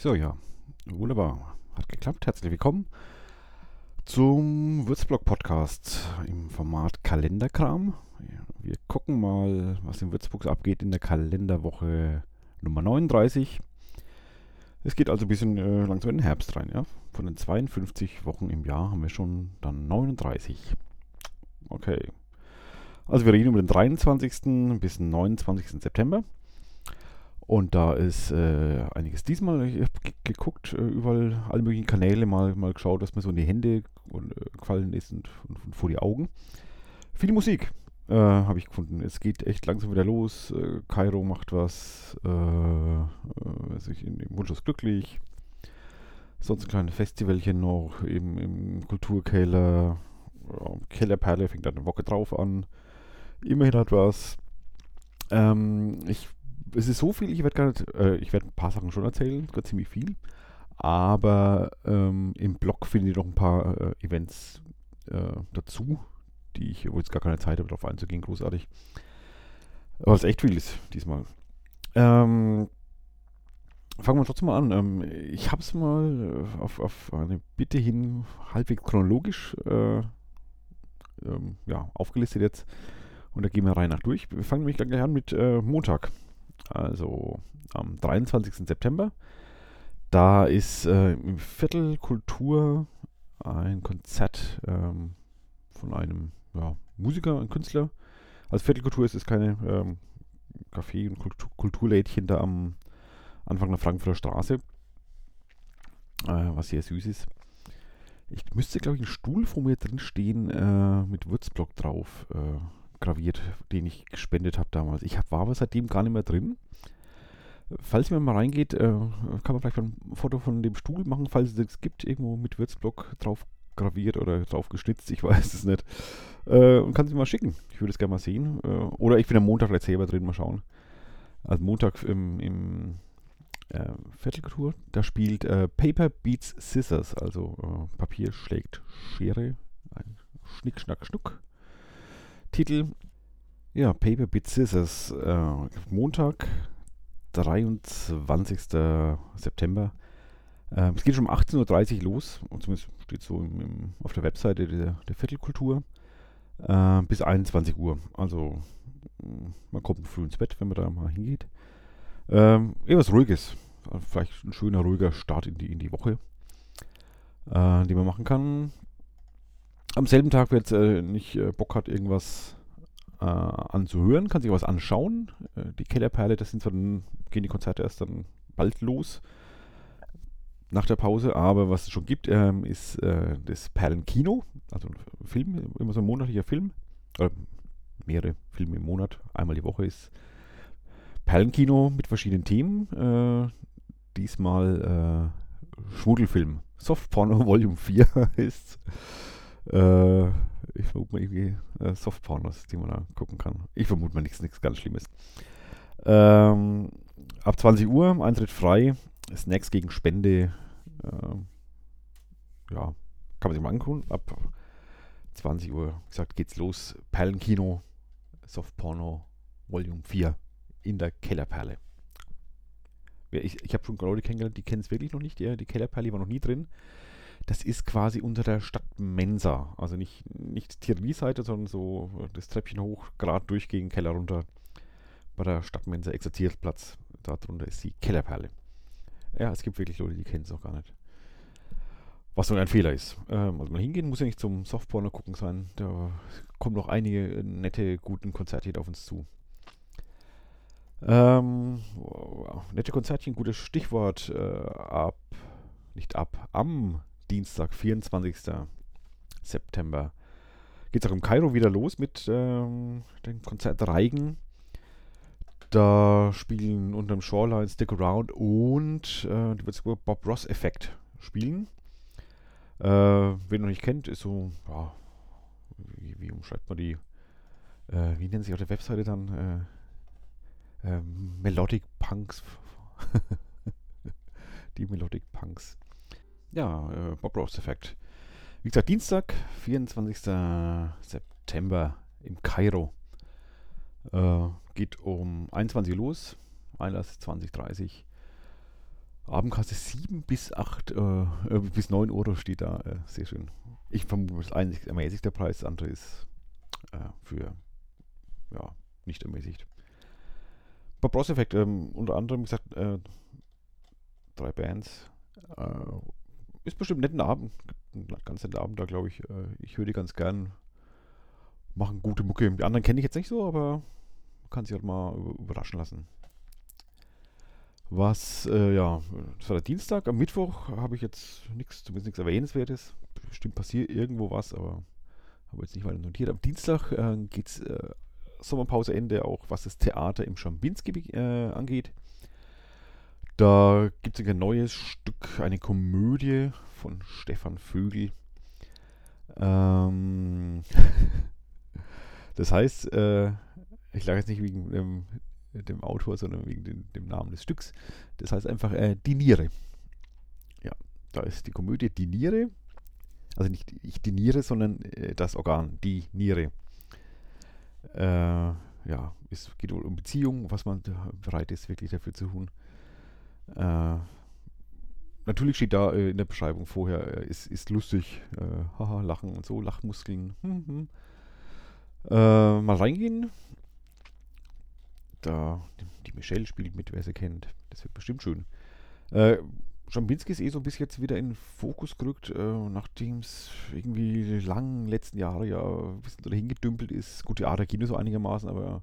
So, ja. Wunderbar. Hat geklappt. Herzlich willkommen zum Würzblog-Podcast im Format Kalenderkram. Wir gucken mal, was in Würzburg abgeht in der Kalenderwoche Nummer 39. Es geht also ein bisschen äh, langsam in den Herbst rein. Ja? Von den 52 Wochen im Jahr haben wir schon dann 39. Okay. Also wir reden über den 23. bis 29. September. Und da ist äh, einiges diesmal. Ich habe geguckt, äh, überall alle möglichen Kanäle mal, mal geschaut, was mir so in die Hände und, äh, gefallen ist und, und, und, vor die Augen. Viel Musik äh, habe ich gefunden. Es geht echt langsam wieder los. Äh, Kairo macht was. Äh, ich in, im Wunschlos glücklich. Sonst ein kleines Festivalchen noch eben im Kulturkeller. Kellerperle fängt dann eine Woche drauf an. Immerhin hat was. Ähm, ich es ist so viel, ich werde gar nicht, äh, ich werde ein paar Sachen schon erzählen, sogar ziemlich viel. Aber ähm, im Blog finde ich noch ein paar äh, Events äh, dazu, die ich, jetzt gar keine Zeit habe, darauf einzugehen, großartig. Weil es echt viel ist diesmal. Ähm, fangen wir trotzdem mal an. Ähm, ich habe es mal äh, auf, auf, eine Bitte hin halbwegs chronologisch äh, ähm, ja, aufgelistet jetzt. Und da gehen wir rein nach durch. Wir fangen nämlich gleich an mit äh, Montag also am 23. September. Da ist äh, im Viertel Kultur ein Konzert ähm, von einem ja, Musiker, ein Künstler. Also Viertelkultur ist es keine ähm, Café- und Kultur Kulturlädchen da am Anfang der Frankfurter Straße, äh, was sehr süß ist. Ich müsste, glaube ich, einen Stuhl vor mir drin stehen äh, mit Würzblock drauf. Äh, graviert, den ich gespendet habe damals. Ich hab, war aber seitdem gar nicht mehr drin. Falls ihr mal reingeht, äh, kann man vielleicht ein Foto von dem Stuhl machen, falls es es gibt, irgendwo mit Würzblock drauf graviert oder drauf geschnitzt, ich weiß es nicht. Äh, und kann sie mal schicken. Ich würde es gerne mal sehen. Äh, oder ich bin am Montag vielleicht selber drin, mal schauen. Also Montag im, im äh, Viertelkultur, da spielt äh, Paper Beats Scissors, also äh, Papier schlägt Schere, ein Schnick, Schnack, Schnuck. Titel, ja, Paper Bit Scissors, äh, Montag, 23. September. Äh, es geht schon um 18.30 Uhr los, und zumindest steht so im, im, auf der Webseite der, der Viertelkultur, äh, bis 21 Uhr. Also mm, man kommt früh ins Bett, wenn man da mal hingeht. Ähm, etwas Ruhiges, vielleicht ein schöner, ruhiger Start in die, in die Woche, äh, den man machen kann am selben Tag, wer jetzt äh, nicht äh, Bock hat, irgendwas äh, anzuhören, kann sich was anschauen. Äh, die Kellerperle, das sind dann, gehen die Konzerte erst dann bald los nach der Pause. Aber was es schon gibt, ähm, ist äh, das Perlenkino, also ein Film, immer so ein monatlicher Film. Oder mehrere Filme im Monat, einmal die Woche ist Perlenkino mit verschiedenen Themen. Äh, diesmal Schmuddelfilm. Softporno Volume 4 ist äh, ich vermute mal irgendwie äh, Softpornos, die man da gucken kann. Ich vermute mal nichts, nichts ganz Schlimmes. Ähm, ab 20 Uhr, Eintritt frei, Snacks gegen Spende. Äh, ja, kann man sich mal angucken. Ab 20 Uhr, wie gesagt, geht's los. Perlenkino, Softporno, Volume 4 in der Kellerperle. Ich, ich habe schon Leute kennengelernt, die kennen es wirklich noch nicht. Ja, die Kellerperle war noch nie drin das ist quasi unter der Stadt Mensa. Also nicht, nicht Tiramiseite, sondern so das Treppchen hoch, gerade durchgehen, Keller runter. Bei der Stadtmensa Exerzierplatz. Da drunter ist die Kellerperle. Ja, es gibt wirklich Leute, die kennen es auch gar nicht. Was so ein Fehler ist. Ähm, also mal hingehen muss ja nicht zum Softporno gucken sein. Da kommen noch einige nette, guten Konzerte auf uns zu. Ähm, nette Konzertchen, gutes Stichwort. Äh, ab, nicht ab, am Dienstag, 24. September. Geht es auch im Kairo wieder los mit ähm, dem Konzert Reigen. Da spielen unter dem Shoreline Stick Around und äh, die Würzburger Bob Ross Effekt spielen. Äh, wer noch nicht kennt, ist so, ja, wie, wie umschreibt man die, äh, wie nennen sie auf der Webseite dann? Äh, äh, Melodic Punks. die Melodic Punks ja, äh, Bob Ross Effekt. Wie gesagt, Dienstag, 24. September im Kairo. Äh, geht um 21 Uhr los. Einlass 2030. Abendkasse 7 bis 8, äh, äh, bis 9 Euro steht da. Äh, sehr schön. Ich vermute, das einzig ermäßigte Preis, das andere ist äh, für, ja, nicht ermäßigt. Bei Bros Effect, ähm, unter anderem, wie gesagt, äh, drei Bands. Ist bestimmt ein netter Abend, ein ganz netter Abend da, glaube ich. Äh, ich die ganz gern. Machen gute Mucke. Die anderen kenne ich jetzt nicht so, aber kann sich halt mal überraschen lassen. Was, äh, ja, das war der Dienstag. Am Mittwoch habe ich jetzt nichts, zumindest nichts Erwähnenswertes. Bestimmt passiert irgendwo was, aber habe jetzt nicht weiter notiert. Am Dienstag äh, geht es äh, Sommerpauseende auch, was das Theater im Schambinski äh, angeht. Da gibt es ein neues Stück, eine Komödie von Stefan Vögel. Ähm das heißt, äh, ich lag jetzt nicht wegen ähm, dem Autor, sondern wegen den, dem Namen des Stücks. Das heißt einfach äh, Die Niere. Ja, da ist die Komödie Die Niere. Also nicht ich diniere, sondern äh, das Organ, die Niere. Äh, ja, es geht wohl um Beziehungen, was man bereit ist, wirklich dafür zu tun. Äh, natürlich steht da äh, in der Beschreibung vorher, äh, ist, ist lustig, äh, haha, lachen und so, Lachmuskeln. Hm, hm. mal reingehen, da, die Michelle spielt mit, wer sie kennt. Das wird bestimmt schön. Äh, Schambinski ist eh so ein bisschen jetzt wieder in den Fokus gerückt, äh, nachdem es irgendwie lang letzten Jahre ja ein bisschen dahin gedümpelt ist. Gut, ja, da ging so einigermaßen, aber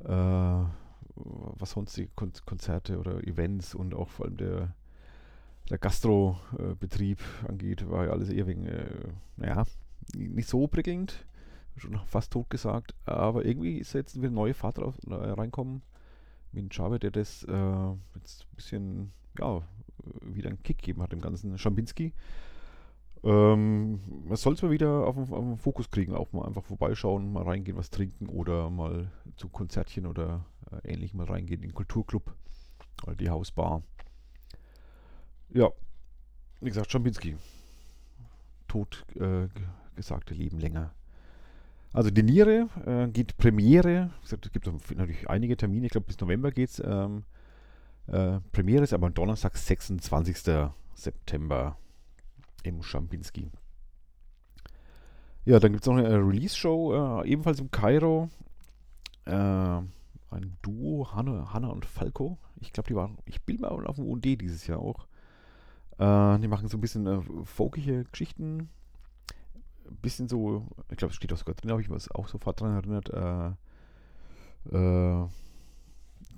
äh, was sonst die Kon Konzerte oder Events und auch vor allem der, der Gastrobetrieb angeht, war ja alles eher wegen, äh, naja, nicht so prickelnd schon fast tot gesagt, aber irgendwie ist jetzt wieder neue Fahrt drauf, äh, reinkommen. Mit Java, der das äh, jetzt ein bisschen, ja, wieder einen Kick gegeben hat im ganzen. Schambinski. Ähm, man soll es mal wieder auf den, Fokus kriegen, auch mal einfach vorbeischauen, mal reingehen, was trinken oder mal zu Konzertchen oder äh, ähnlich mal reingehen in den Kulturclub oder die Hausbar. Ja, wie gesagt, Schambinski. Tot äh, gesagte Leben länger. Also die Niere äh, geht Premiere, es gibt natürlich einige Termine, ich glaube bis November geht es. Ähm, äh, Premiere ist aber am Donnerstag, 26. September im Schampinski. Ja, dann gibt es noch eine äh, Release-Show, äh, ebenfalls im Kairo. Äh, ein Duo, Hanna, Hanna und Falco. Ich glaube, die waren, ich bin mal auf dem UND dieses Jahr auch. Äh, die machen so ein bisschen äh, folkige Geschichten ein bisschen so, ich glaube, es steht auch sogar drin, habe ich mich auch sofort dran erinnert, äh, äh,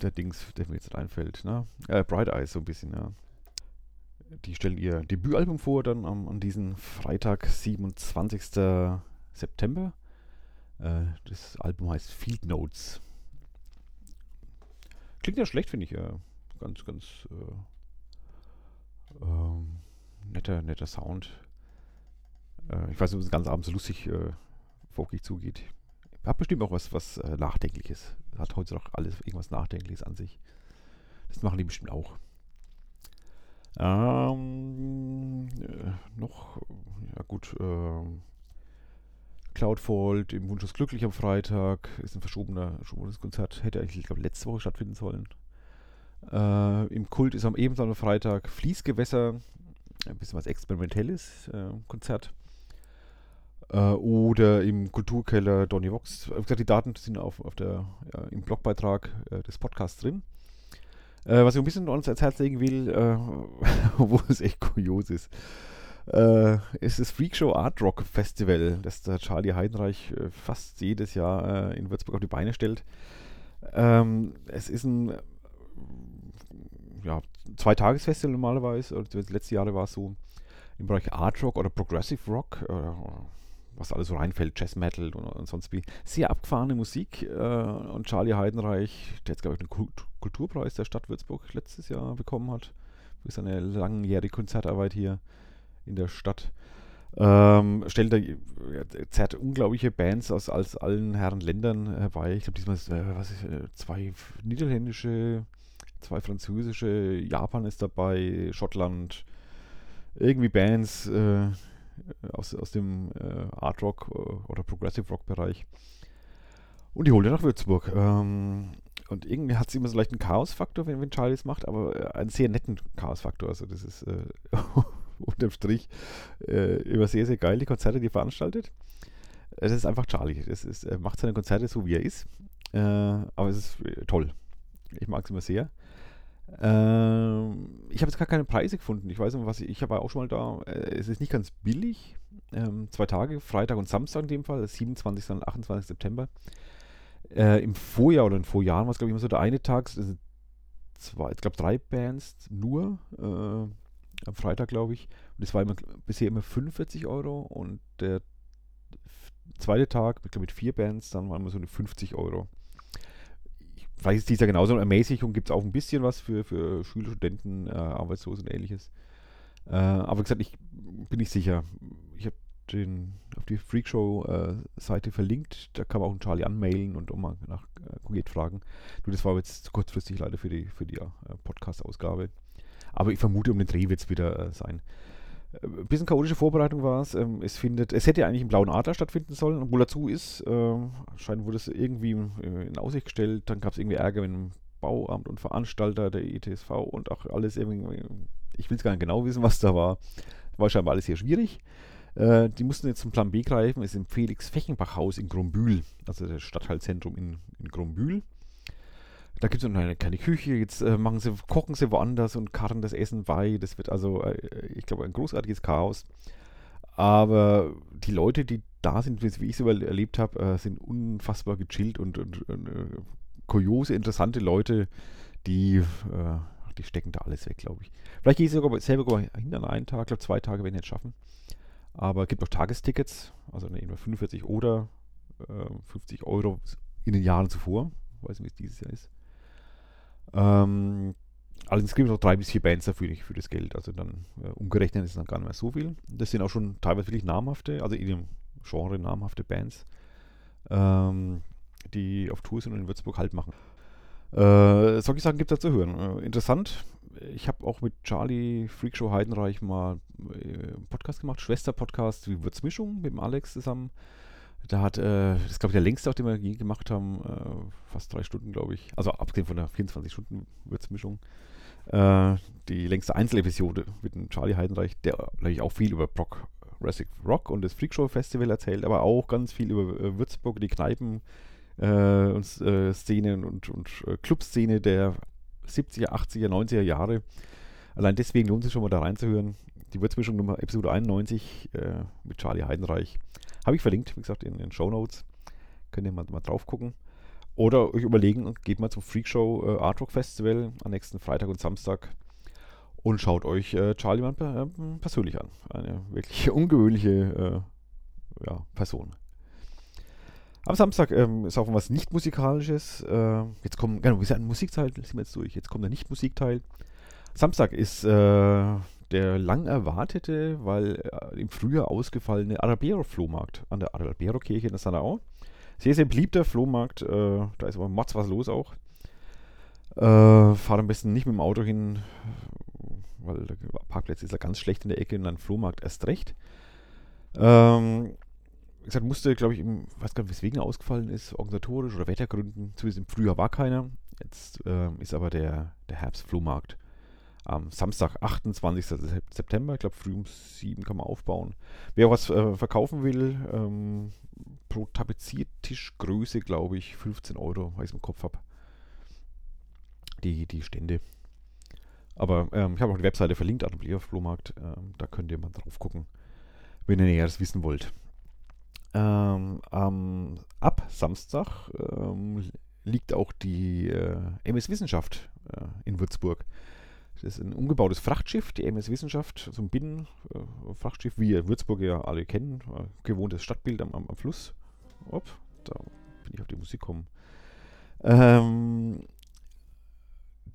der Dings, der mir jetzt einfällt, ne? Äh, Bright Eyes so ein bisschen, ja. Die stellen ihr Debütalbum vor, dann am, an diesem Freitag, 27. September. Äh, das Album heißt Field Notes. Klingt ja schlecht, finde ich. Ja. Ganz, ganz äh, ähm, netter, netter Sound. Äh, ich weiß nicht, ob es ganz abends so lustig äh, folglich zugeht. Hat bestimmt auch was, was äh, Nachdenkliches. Hat heute noch alles irgendwas Nachdenkliches an sich. Das machen die bestimmt auch. Ähm, äh, noch, ja gut, ähm, Cloudfold im Wunschlos Glücklich am Freitag ist ein verschobener, verschobenes Konzert. Hätte eigentlich, ich glaube, letzte Woche stattfinden sollen. Äh, Im Kult ist am ebenso am Freitag Fließgewässer, ein bisschen was Experimentelles, äh, Konzert. Äh, oder im Kulturkeller Donny Vox. Die Daten sind auf, auf der, ja, im Blogbeitrag äh, des Podcasts drin. Äh, was ich ein bisschen uns ans Herz legen will, äh, wo es echt kurios ist, äh, ist das Freakshow Art Rock Festival, das der Charlie Heidenreich äh, fast jedes Jahr in Würzburg auf die Beine stellt. Ähm, es ist ein ja, Zwei-Tages-Festival normalerweise, oder die letzten Jahre war es so, im Bereich Art Rock oder Progressive Rock, was alles so reinfällt, Jazz Metal und, und sonst wie. Sehr abgefahrene Musik. Äh, und Charlie Heidenreich, der jetzt, glaube ich, den Kult Kulturpreis der Stadt Würzburg letztes Jahr bekommen hat, für seine langjährige Konzertarbeit hier in der Stadt. Ähm, stellt er, zerrt unglaubliche Bands aus, aus allen Herren Ländern herbei. Ich glaube, diesmal ist, äh, was ist, äh, zwei niederländische, zwei französische, Japan ist dabei, Schottland, irgendwie Bands, äh, aus, aus dem äh, Art Rock äh, oder Progressive Rock Bereich. Und die holt er nach Würzburg. Ähm, und irgendwie hat es immer so leicht einen Chaos-Faktor, wenn, wenn Charlie es macht, aber äh, einen sehr netten Chaos-Faktor. Also das ist äh, unterm Strich äh, immer sehr, sehr geil, die Konzerte, die er veranstaltet. Es ist einfach Charlie. Das ist, er macht seine Konzerte so, wie er ist. Äh, aber es ist äh, toll. Ich mag es immer sehr. Ähm, ich habe jetzt gar keine Preise gefunden. Ich weiß nicht, was ich, ich war auch schon mal da. Äh, es ist nicht ganz billig. Ähm, zwei Tage, Freitag und Samstag in dem Fall, 27. und 28. September. Äh, Im Vorjahr oder in Vorjahren war es, glaube ich, immer so der eine Tag. Das sind zwei, ich glaube, drei Bands nur. Äh, am Freitag, glaube ich. Und das war immer, bisher immer 45 Euro. Und der zweite Tag, mit, mit vier Bands, dann waren wir so eine 50 Euro. Ich weiß jetzt dieser genauso eine Ermäßigung gibt es auch ein bisschen was für, für Schüler, Studenten, äh, Arbeitslose und ähnliches. Äh, aber wie gesagt, ich bin nicht sicher. Ich habe den auf die Freakshow-Seite äh, verlinkt. Da kann man auch einen Charlie anmailen und um mal nach äh, konkret fragen. Du, das war jetzt kurzfristig leider für die, für die äh, Podcast-Ausgabe. Aber ich vermute, um den Dreh wird es wieder äh, sein. Ein bisschen chaotische Vorbereitung war es. Ähm, es findet, es hätte eigentlich im Blauen Adler stattfinden sollen, obwohl dazu ist. Ähm, scheint wurde es irgendwie in Aussicht gestellt. Dann gab es irgendwie Ärger mit dem Bauamt und Veranstalter der ETSV und auch alles irgendwie. Ich will es gar nicht genau wissen, was da war. War scheinbar alles sehr schwierig. Äh, die mussten jetzt zum Plan B greifen. Es ist im Felix-Fechenbach-Haus in Grombühl, also das Stadtteilzentrum in, in Grombühl. Da gibt es noch eine kleine Küche, jetzt äh, machen sie, kochen sie woanders und karren das Essen bei. Das wird also, äh, ich glaube, ein großartiges Chaos. Aber die Leute, die da sind, wie ich es erlebt habe, äh, sind unfassbar gechillt und, und, und äh, kuriose, interessante Leute, die, äh, die stecken da alles weg, glaube ich. Vielleicht gehe ich sogar selber hin an einen Tag, glaube zwei Tage werden nicht schaffen. Aber es gibt auch Tagestickets, also ne, 45 oder 50 Euro in den Jahren zuvor. Ich weiß nicht, wie es dieses Jahr ist. Ähm, allerdings gibt es noch drei bis vier Bands dafür für das Geld. Also dann äh, umgerechnet ist es dann gar nicht mehr so viel. Das sind auch schon teilweise wirklich namhafte, also in dem Genre namhafte Bands, ähm, die auf Tour sind und in Würzburg halt machen. Äh, solche Sachen gibt es da zu hören. Äh, interessant. Ich habe auch mit Charlie Freakshow Heidenreich mal äh, einen Podcast gemacht, Schwester-Podcast, wie Würzmischung mit dem Alex zusammen. Da hat, äh, das ist glaube ich der längste, auch den wir je gemacht haben, äh, fast drei Stunden, glaube ich. Also abgesehen von der 24-Stunden-Würzmischung. Äh, die längste Einzelepisode mit dem Charlie Heidenreich, der natürlich auch viel über Brock, Jurassic Rock und das Freakshow Festival erzählt, aber auch ganz viel über äh, Würzburg, die Kneipen äh, und äh, Szenen und, und Clubszene der 70er, 80er, 90er Jahre. Allein deswegen lohnt es sich schon mal da reinzuhören. Die Würzmischung Nummer Episode 91 mit Charlie Heidenreich. Habe ich verlinkt, wie gesagt, in den Show Notes. Könnt ihr mal, mal drauf gucken. Oder euch überlegen, geht mal zum Freakshow äh, Artwork Festival am nächsten Freitag und Samstag und schaut euch äh, Charlie Mann äh, persönlich an. Eine wirklich ungewöhnliche äh, ja, Person. Am Samstag ähm, ist auch was nicht musikalisches. Äh, jetzt kommen, genau, wir sind ein Musikteil, sind wir jetzt durch. Jetzt kommt der Nicht-Musikteil. Samstag ist äh, der lang erwartete, weil äh, im Frühjahr ausgefallene Arabero-Flohmarkt an der Arabero-Kirche in der Sanao. Sehr, sehr beliebter Flohmarkt. Äh, da ist aber Motz was los auch. Äh, fahrt am besten nicht mit dem Auto hin, weil der Parkplatz ist ja ganz schlecht in der Ecke und dann Flohmarkt erst recht. Ähm, wie gesagt, musste, glaube ich, im, weiß gar nicht, weswegen er ausgefallen ist, organisatorisch oder Wettergründen. Zumindest im Frühjahr war keiner. Jetzt äh, ist aber der, der Herbstflohmarkt am Samstag, 28. September. Ich glaube, früh um 7 kann man aufbauen. Wer was äh, verkaufen will, ähm, pro Tapeziertischgröße, glaube ich, 15 Euro, weil ich es im Kopf habe. Die, die Stände. Aber ähm, ich habe auch die Webseite verlinkt, Atelier Flohmarkt. Ähm, da könnt ihr mal drauf gucken, wenn ihr Näheres wissen wollt. Ähm, ab Samstag ähm, liegt auch die äh, MS Wissenschaft äh, in Würzburg. Das ist ein umgebautes Frachtschiff, die MS Wissenschaft, so ein Binnenfrachtschiff, wie ihr Würzburg ja alle kennen. Äh, gewohntes Stadtbild am, am, Fluss. Op, da bin ich auf die Musik gekommen. Ähm,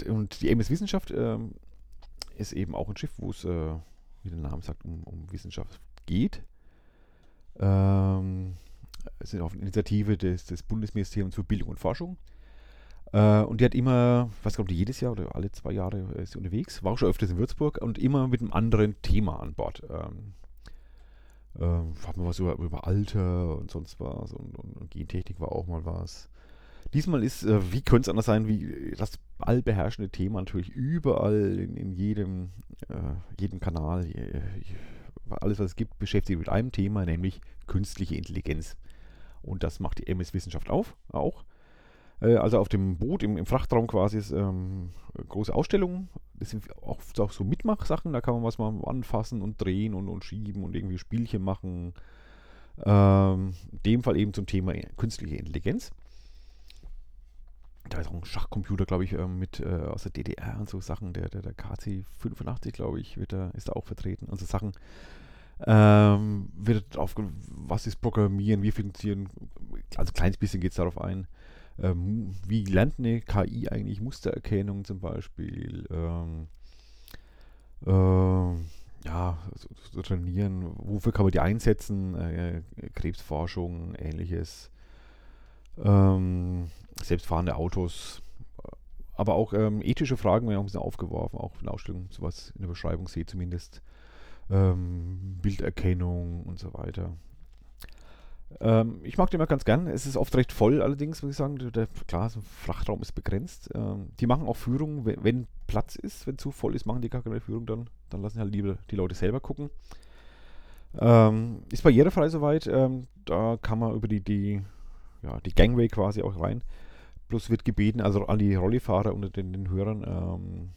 und die MS Wissenschaft ähm, ist eben auch ein Schiff, wo es, äh, wie der Name sagt, um, um Wissenschaft geht. Ähm, es ist auf Initiative des, des Bundesministeriums für Bildung und Forschung. Äh, und die hat immer, weiß gar nicht, jedes Jahr oder alle zwei Jahre ist sie unterwegs, war auch schon öfters in Würzburg und immer mit einem anderen Thema an Bord. Ähm, ähm, hat man was über, über Alter und sonst was und, und, und, Gentechnik war auch mal was. Diesmal ist, äh, wie könnte es anders sein, wie das allbeherrschende Thema natürlich überall in, in jedem, äh, jedem Kanal, äh, alles was es gibt, beschäftigt mit einem Thema, nämlich künstliche Intelligenz. Und das macht die MS Wissenschaft auf, auch. Äh, also auf dem Boot, im, im Frachtraum quasi, ist ähm, große Ausstellungen. Das sind auch, auch so Mitmachsachen, da kann man was mal anfassen und drehen und, und schieben und irgendwie Spielchen machen. Ähm, in dem Fall eben zum Thema künstliche Intelligenz da ist auch ein Schachcomputer, glaube ich, ähm, mit äh, aus der DDR und so Sachen. Der, der, der KC85, glaube ich, wird da, ist da auch vertreten. Und so Sachen. Ähm, wird auf, was ist Programmieren, wie funktionieren, also ein kleines bisschen geht es darauf ein. Ähm, wie lernt eine KI eigentlich Mustererkennung zum Beispiel? Ähm, äh, ja, so, so, trainieren, wofür kann man die einsetzen? Äh, Krebsforschung, ähnliches. Ähm, selbstfahrende Autos, aber auch ähm, ethische Fragen werden auch ein bisschen aufgeworfen, auch in der Ausstellung sowas in der Beschreibung sehe zumindest. Ähm, Bilderkennung und so weiter. Ähm, ich mag den immer ganz gern. Es ist oft recht voll, allerdings, muss ich sagen. Der, klar, so ein Frachtraum ist begrenzt. Ähm, die machen auch Führungen, wenn, wenn, Platz ist, wenn zu voll ist, machen die gar keine Führung dann. Dann lassen halt lieber die Leute selber gucken. Ähm, ist barrierefrei soweit. Ähm, da kann man über die, die ja, die Gangway quasi auch rein. Plus wird gebeten, also an die Rollifahrer unter den, den Hörern, ähm,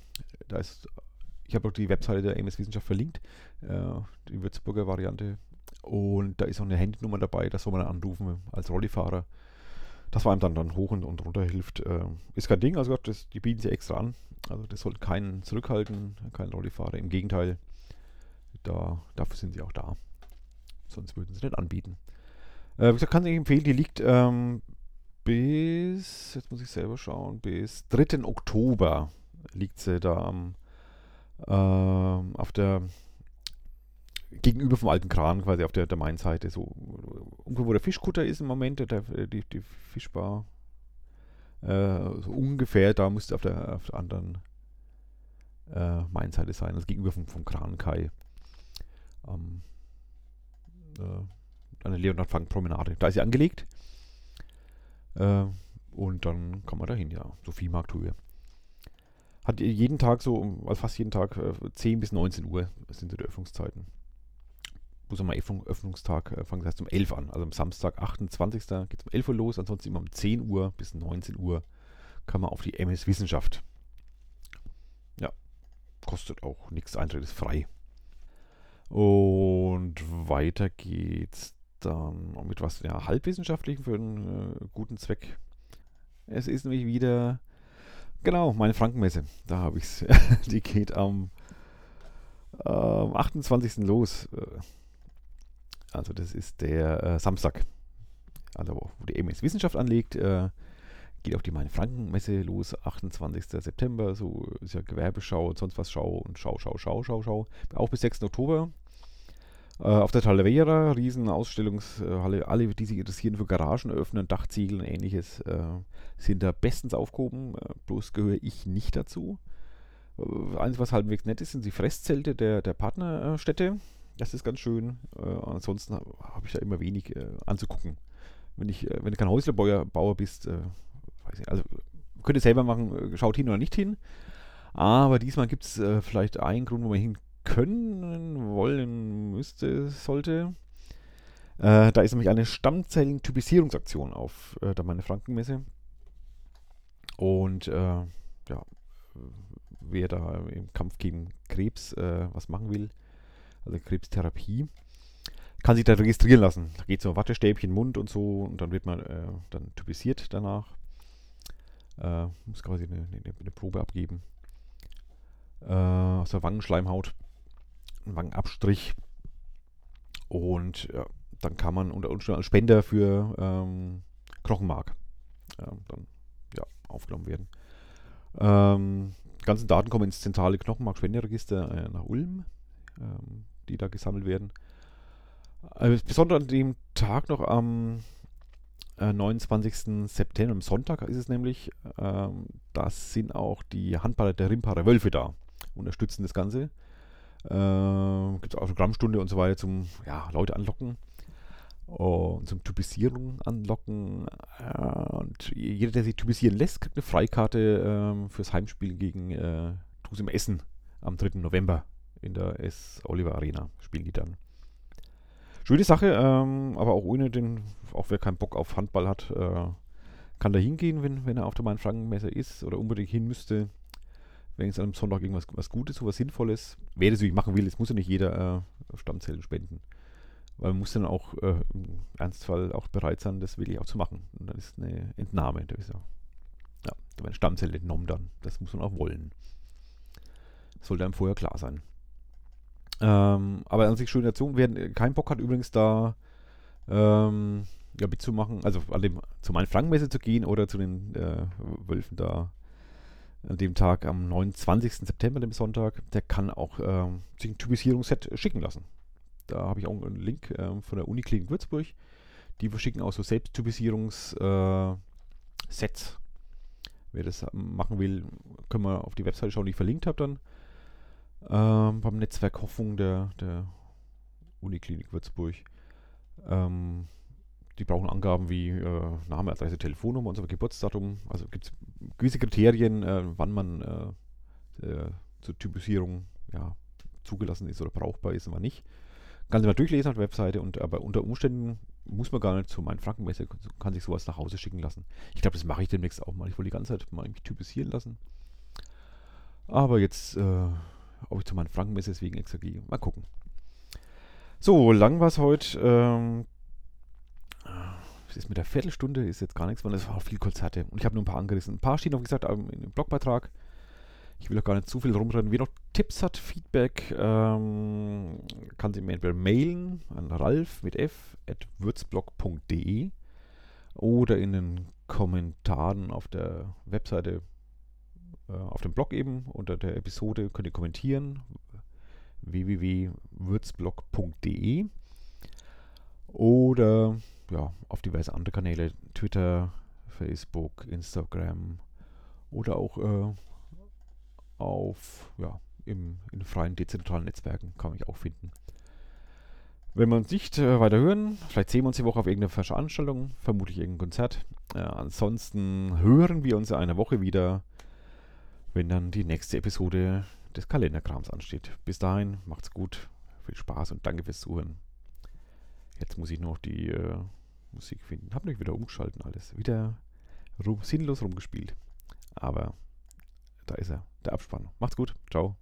da ist, ich habe auch die Webseite der MS Wissenschaft verlinkt, äh, die Würzburger Variante. Und da ist auch eine Handynummer dabei, das soll man anrufen als Rollifahrer. Das war einem dann, dann hoch und, und runter hilft. Äh, ist kein Ding, also das, die bieten sie extra an. Also das sollte keinen zurückhalten, kein Rollifahrer. Im Gegenteil, da, dafür sind sie auch da. Sonst würden sie nicht anbieten. Äh, wie gesagt, kann ich empfehlen, die liegt ähm, bis, jetzt muss ich selber schauen, bis 3. Oktober liegt sie da am, ähm, auf der, gegenüber vom alten Kran, quasi auf der, der Mainseite, so ungefähr wo der Fischkutter ist im Moment, der, die, die Fischbar, äh, so ungefähr, da müsste auf der, auf der anderen äh, Mainseite sein, also gegenüber vom, vom Krankai. Ähm, äh, an der Leonhard Frank Promenade. Da ist sie angelegt. Äh, und dann kann man dahin, ja. So viel Markthöhe. Hat jeden Tag so, also fast jeden Tag äh, 10 bis 19 Uhr sind so die Öffnungszeiten. Muss mal Öffnungstag äh, fangen erst um 11 an. Also am Samstag, 28. geht es um 11 Uhr los. Ansonsten immer um 10 Uhr bis 19 Uhr kann man auf die MS Wissenschaft. Ja, kostet auch nichts, Eintritt ist frei. Und weiter geht's dann mit was ja, halbwissenschaftlichen für einen äh, guten Zweck. Es ist nämlich wieder, genau, meine Frankenmesse. Da habe ich es. Die geht am äh, 28. los. Also das ist der äh, Samstag. Also wo die EMS Wissenschaft anlegt, äh, geht auch die Meine Frankenmesse los, 28. September. So ist ja Gewerbeschau und sonst was Schau und Schau, Schau, Schau, Schau, Schau. Auch bis 6. Oktober. Äh, auf der Talavera, riesen Ausstellungshalle, alle, die sich interessieren für Garagen öffnen, Dachziegel und ähnliches, äh, sind da bestens aufgehoben. Äh, bloß gehöre ich nicht dazu. Äh, eins, was halbwegs nett ist, sind die Fresszelte der, der Partnerstädte. Das ist ganz schön. Äh, ansonsten habe ich da immer wenig äh, anzugucken. Wenn, ich, wenn du kein Häuslebauer bist, weiß ich, also könnt ihr selber machen, schaut hin oder nicht hin. Aber diesmal gibt es vielleicht einen Grund, wo man hin können, wollen, müsste, sollte. Äh, da ist nämlich eine Stammzellen-Typisierungsaktion auf äh, der Meine Frankenmesse. Und äh, ja, wer da im Kampf gegen Krebs äh, was machen will, also Krebstherapie, kann sich da registrieren lassen. Da geht so Wattestäbchen, Mund und so und dann wird man äh, dann typisiert danach. Äh, muss quasi eine, eine, eine Probe abgeben aus der Wangenschleimhaut einen Wangenabstrich. Und ja, dann kann man unter Umständen als Spender für ähm, Knochenmark äh, dann ja, aufgenommen werden. Ähm, die ganzen Daten kommen ins zentrale Knochenmark-Spenderegister äh, nach Ulm, ähm, die da gesammelt werden. Äh, besonders an dem Tag noch am 29. September, am Sonntag ist es nämlich, ähm, das sind auch die Handballer der Rimparer Wölfe da, unterstützen das Ganze. Äh, Gibt es Autogrammstunde und so weiter zum ja, Leute anlocken. und zum Typisierung anlocken. und jeder, der sich typisieren lässt, kriegt eine Freikarte ähm, fürs Heimspiel gegen äh, Tusem Essen am 3. November in der S. Oliver Arena. Spielen die dann. Schöne Sache, ähm, aber auch ohne den, auch wer keinen Bock auf Handball hat, äh, kann da hingehen, wenn, wenn er auf der Main-Franken-Messe ist oder unbedingt hin müsste. Wenn es am Sonntag irgendwas was Gutes, was Sinnvolles, wer das wirklich machen will, es muss ja nicht jeder äh, Stammzellen spenden. Weil man muss dann auch äh, im Ernstfall auch bereit sein, das wirklich auch zu machen. Und dann ist eine Entnahme. Da ist ja, ja, da Stammzellen entnommen dann. Das muss man auch wollen. Das sollte einem vorher klar sein. Ähm, aber an sich schöne Aktion. Wer keinen Bock hat, übrigens da ähm, ja, mitzumachen, also an dem, zu meinen Frankenmesse zu gehen oder zu den äh, Wölfen da an dem Tag am 29. September, dem Sonntag, der kann auch ähm, sich ein Typisierungsset schicken lassen. Da habe ich auch einen Link ähm, von der Uniklinik Würzburg. Die verschicken auch so Selbsttypisierungssets. Äh, Wer das machen will, können wir auf die Webseite schauen, die ich verlinkt habe dann. Ähm, beim Netzwerk Hoffnung der, der Uniklinik Würzburg. Ähm, die brauchen Angaben wie äh, Name, Adresse, Telefonnummer und so Geburtsdatum. Also gibt es gewisse Kriterien, äh, wann man äh, äh, zur Typisierung ja, zugelassen ist oder brauchbar ist und wann nicht. Kann sich mal durchlesen auf der Webseite, und, aber unter Umständen muss man gar nicht zu meinen Frankenmesse, kann sich sowas nach Hause schicken lassen. Ich glaube, das mache ich demnächst auch mal. Ich wollte die ganze Zeit mal mich typisieren lassen. Aber jetzt, äh, ob ich zu meinen Frankenmesse deswegen extra gehe, mal gucken. So, lang war es heute. Ähm, ist mit der Viertelstunde, ist jetzt gar nichts, weil es war auch viel Konzerte. Und ich habe nur ein paar angerissen. Ein paar stehen, wie gesagt, im Blogbeitrag. Ich will auch gar nicht zu viel rumrennen. Wer noch Tipps hat, Feedback, ähm, kann sie mir entweder mailen an ralf mit f at würzblog.de oder in den Kommentaren auf der Webseite, äh, auf dem Blog eben, unter der Episode könnt ihr kommentieren www.würzblog.de oder ja, auf diverse andere Kanäle, Twitter, Facebook, Instagram oder auch äh, auf, ja, im, in freien dezentralen Netzwerken kann man mich auch finden. Wenn wir uns nicht äh, weiter hören, vielleicht sehen wir uns die Woche auf irgendeiner Veranstaltung, vermutlich irgendein Konzert. Äh, ansonsten hören wir uns in einer Woche wieder, wenn dann die nächste Episode des Kalenderkrams ansteht. Bis dahin, macht's gut, viel Spaß und danke fürs Zuhören. Jetzt muss ich noch die äh, Musik finden. Hab mich wieder umgeschalten alles. Wieder rum, sinnlos rumgespielt. Aber da ist er, der Abspann. Macht's gut. Ciao.